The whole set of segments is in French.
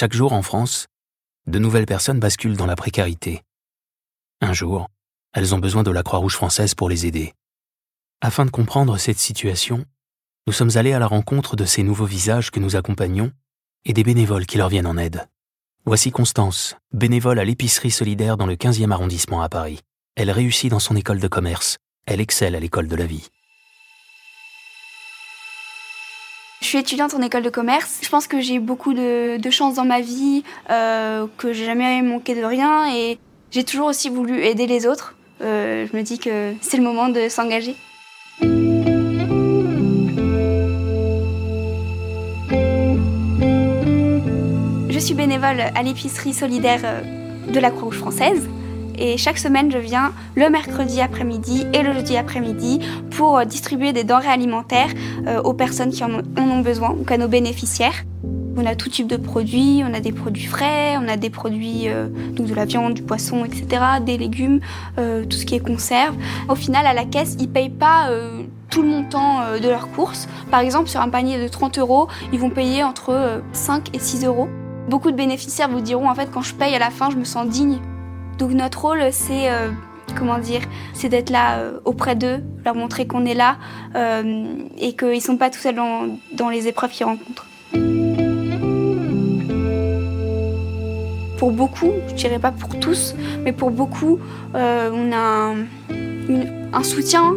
Chaque jour en France, de nouvelles personnes basculent dans la précarité. Un jour, elles ont besoin de la Croix-Rouge française pour les aider. Afin de comprendre cette situation, nous sommes allés à la rencontre de ces nouveaux visages que nous accompagnons et des bénévoles qui leur viennent en aide. Voici Constance, bénévole à l'épicerie solidaire dans le 15e arrondissement à Paris. Elle réussit dans son école de commerce. Elle excelle à l'école de la vie. Je suis étudiante en école de commerce. Je pense que j'ai beaucoup de, de, chance dans ma vie, euh, que j'ai jamais manqué de rien et j'ai toujours aussi voulu aider les autres. Euh, je me dis que c'est le moment de s'engager. Je suis bénévole à l'épicerie solidaire euh, de la Croix-Rouge française. Et chaque semaine, je viens le mercredi après-midi et le jeudi après-midi pour euh, distribuer des denrées alimentaires euh, aux personnes qui en ont besoin, donc à nos bénéficiaires. On a tout type de produits, on a des produits frais, on a des produits, donc de la viande, du poisson, etc., des légumes, tout ce qui est conserve. Au final, à la caisse, ils payent pas tout le montant de leurs courses. Par exemple, sur un panier de 30 euros, ils vont payer entre 5 et 6 euros. Beaucoup de bénéficiaires vous diront en fait quand je paye à la fin, je me sens digne. Donc notre rôle, c'est euh, comment dire, c'est d'être là euh, auprès d'eux, leur montrer qu'on est là euh, et qu'ils sont pas tout seuls dans, les épreuves qu'ils rencontrent. Pour beaucoup, je dirais pas pour tous, mais pour beaucoup, on a un, soutien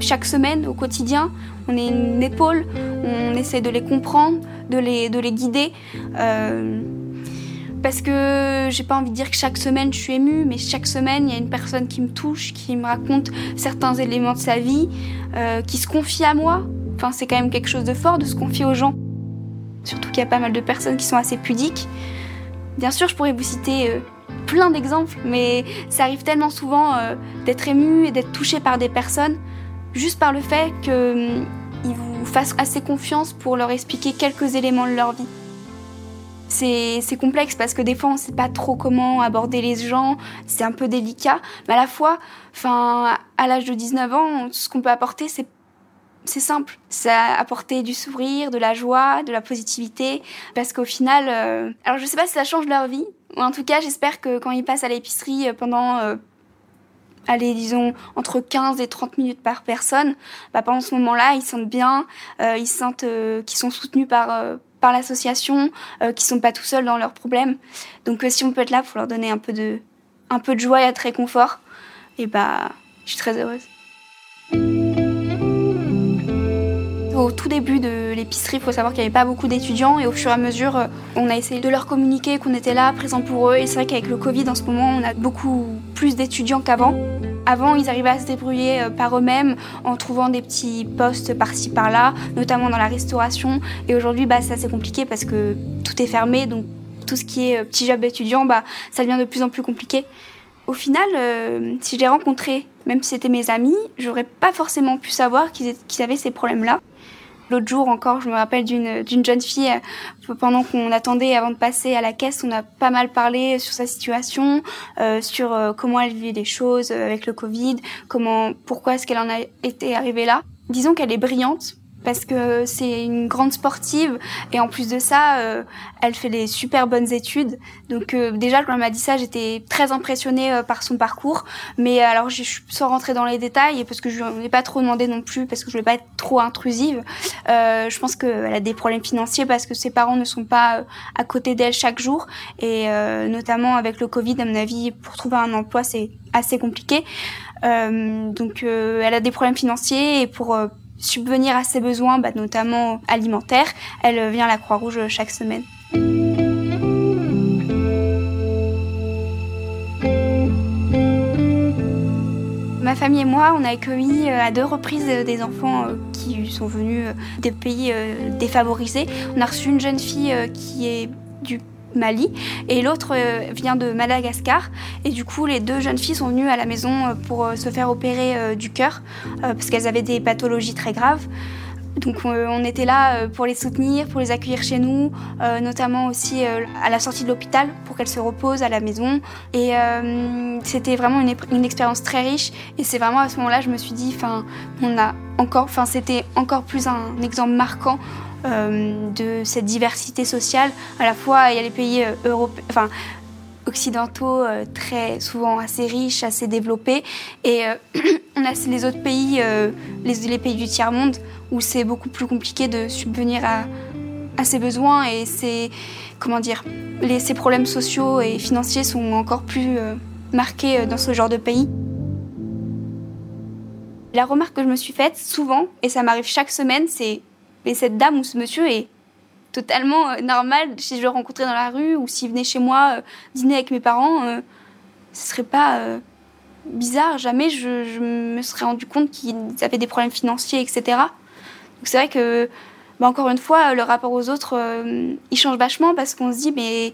chaque semaine, au quotidien. On est une épaule, on essaie de les comprendre, de les guider. Euh, parce que j'ai pas envie de dire que chaque semaine je suis émue, mais chaque semaine il y a une personne qui me touche, qui me raconte certains éléments de sa vie, euh, qui se confie à moi. Enfin, c'est quand même quelque chose de fort de se confier aux gens. Surtout qu'il y a pas mal de personnes qui sont assez pudiques. Bien sûr, je pourrais vous citer euh, plein d'exemples, mais ça arrive tellement souvent d'être ému et d'être touché par des personnes juste par le fait qu'ils vous fassent assez confiance pour leur expliquer quelques éléments de leur vie. C'est complexe parce que des fois on sait pas trop comment aborder les gens, c'est un peu délicat, mais à la fois, enfin, à l'âge de 19 ans, ce qu'on peut apporter, c'est c'est simple, c'est apporter du sourire, de la joie, de la positivité, parce qu'au final, euh, alors je sais pas si ça change leur vie, ou en tout cas j'espère que quand ils passent à l'épicerie pendant euh, allez, disons, entre 15 et 30 minutes par personne, bah, pendant ce moment-là, ils sentent bien, euh, ils sentent euh, qu'ils sont soutenus par, euh, par l'association, euh, qu'ils sont pas tout seuls dans leurs problèmes. Donc, si on peut être là pour leur donner un peu de, un peu de joie et de réconfort, et eh bah, je suis très heureuse. Au tout début de l'épicerie, il faut savoir qu'il n'y avait pas beaucoup d'étudiants et au fur et à mesure, on a essayé de leur communiquer qu'on était là, présent pour eux. Et c'est vrai qu'avec le Covid, en ce moment, on a beaucoup plus d'étudiants qu'avant. Avant, ils arrivaient à se débrouiller euh, par eux-mêmes en trouvant des petits postes par-ci par-là, notamment dans la restauration. Et aujourd'hui, bah, c'est assez compliqué parce que tout est fermé, donc tout ce qui est euh, petit job étudiant, bah, ça devient de plus en plus compliqué. Au final, euh, si je les rencontrais, même si c'était mes amis, j'aurais pas forcément pu savoir qu'ils avaient ces problèmes-là. L'autre jour encore, je me rappelle d'une jeune fille, euh, pendant qu'on attendait avant de passer à la caisse, on a pas mal parlé sur sa situation, euh, sur euh, comment elle vivait les choses avec le Covid, comment, pourquoi est-ce qu'elle en a été arrivée là. Disons qu'elle est brillante, parce que c'est une grande sportive et en plus de ça, euh, elle fait des super bonnes études. Donc euh, déjà quand elle m'a dit ça, j'étais très impressionnée euh, par son parcours. Mais alors je suis sans rentrer dans les détails parce que je n'ai pas trop demandé non plus parce que je voulais pas être trop intrusive. je pense qu'elle a des problèmes financiers parce que ses parents ne sont pas à côté d'elle chaque jour et notamment avec le Covid, à mon avis, pour trouver un emploi c'est assez compliqué. donc elle a des problèmes financiers et pour subvenir à ses besoins, bah, notamment alimentaires, elle vient à la Croix-Rouge chaque semaine. Ma famille et moi, on a accueilli euh, à deux reprises euh, des enfants euh, qui sont venus des pays défavorisés. On a reçu une jeune fille qui est du Mali et l'autre euh, vient de Madagascar. Et du coup, les deux jeunes filles sont venues à la maison euh, pour euh, se faire opérer du cœur parce qu'elles avaient des pathologies très graves. Donc on était là pour les soutenir, pour les accueillir chez nous, notamment aussi à la sortie de l'hôpital pour qu'elles se reposent à la maison. Et c'était vraiment une, expérience très riche. Et c'est vraiment à ce moment-là, je me suis dit, enfin, on a encore, enfin, c'était encore plus un exemple marquant de cette diversité sociale. À la fois, il y a les pays européens, enfin, occidentaux très souvent assez riches, assez développés, et on a les autres pays, les, pays du tiers monde, où c'est beaucoup plus compliqué de subvenir à, à ses besoins et ses, comment dire, les, problèmes sociaux et financiers sont encore plus marqués dans ce genre de pays. La remarque que je me suis faite souvent, et ça m'arrive chaque semaine, c'est mais cette dame ou ce monsieur est totalement euh, normal si je le rencontrais dans la rue ou s'il venait chez moi euh, dîner avec mes parents, euh, ce serait pas bizarre. Jamais je, me serais rendu compte qu'ils avaient des problèmes financiers, etc. Donc c'est vrai que, bah, encore une fois, le rapport aux autres, il change vachement parce qu'on se dit, mais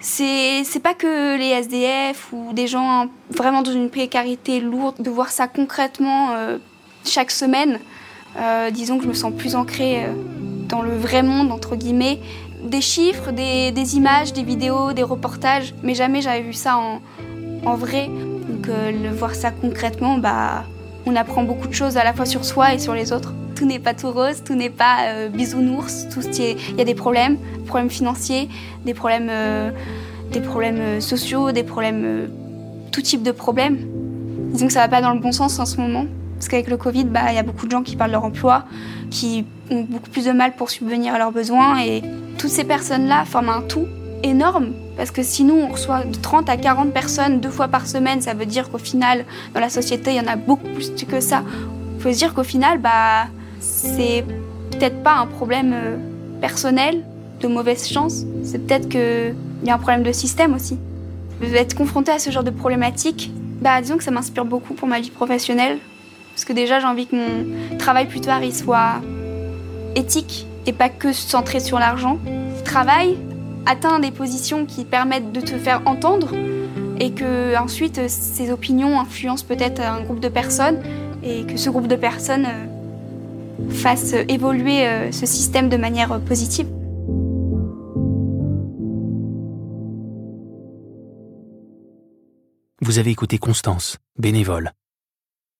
c'est pas que les SDF ou des gens vraiment dans une précarité lourde, de voir ça concrètement euh, chaque semaine. Euh, disons que je me sens plus ancrée euh, dans le vrai monde, entre guillemets. Des chiffres, des, des images, des vidéos, des reportages, mais jamais j'avais vu ça en, en vrai. Donc le voir ça concrètement, bah, on apprend beaucoup de choses à la fois sur soi et sur les autres tout n'est pas tout rose, tout n'est pas euh, bisounours, il y a des problèmes, problèmes financiers, des problèmes, euh, des problèmes euh, sociaux, des problèmes, tout type de problèmes. Disons que ça va pas dans le bon sens en ce moment, parce qu'avec le Covid, bah, il y a beaucoup de gens qui parlent de leur emploi, qui ont beaucoup plus de mal pour subvenir à leurs besoins, et toutes ces personnes-là forment un tout énorme parce que si nous on reçoit de 30 à 40 personnes deux fois par semaine, ça veut dire qu'au final dans la société il y en a beaucoup plus que ça. Il faut se dire qu'au final bah c'est peut-être pas un problème euh, personnel de mauvaise chance, c'est peut-être qu'il y a un problème de système aussi. Être confronté à ce genre de problématique, bah, disons que ça m'inspire beaucoup pour ma vie professionnelle, parce que déjà j'ai envie que mon travail plus tard soit éthique et pas que centré sur l'argent. Travail, atteint des positions qui permettent de te faire entendre et que ensuite ces opinions influencent peut-être un groupe de personnes et que ce groupe de personnes euh, fasse évoluer euh, ce système de manière positive. Vous avez écouté Constance, bénévole.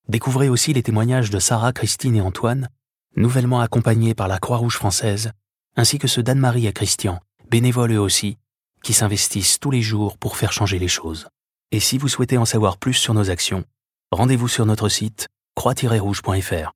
Découvrez aussi les témoignages de Sarah, Christine et Antoine, nouvellement accompagnés par la Croix-Rouge française, ainsi que ceux d'Anne-Marie et Christian, bénévoles eux aussi, qui s'investissent tous les jours pour faire changer les choses. Et si vous souhaitez en savoir plus sur nos actions, rendez-vous sur notre site croix-rouge.fr.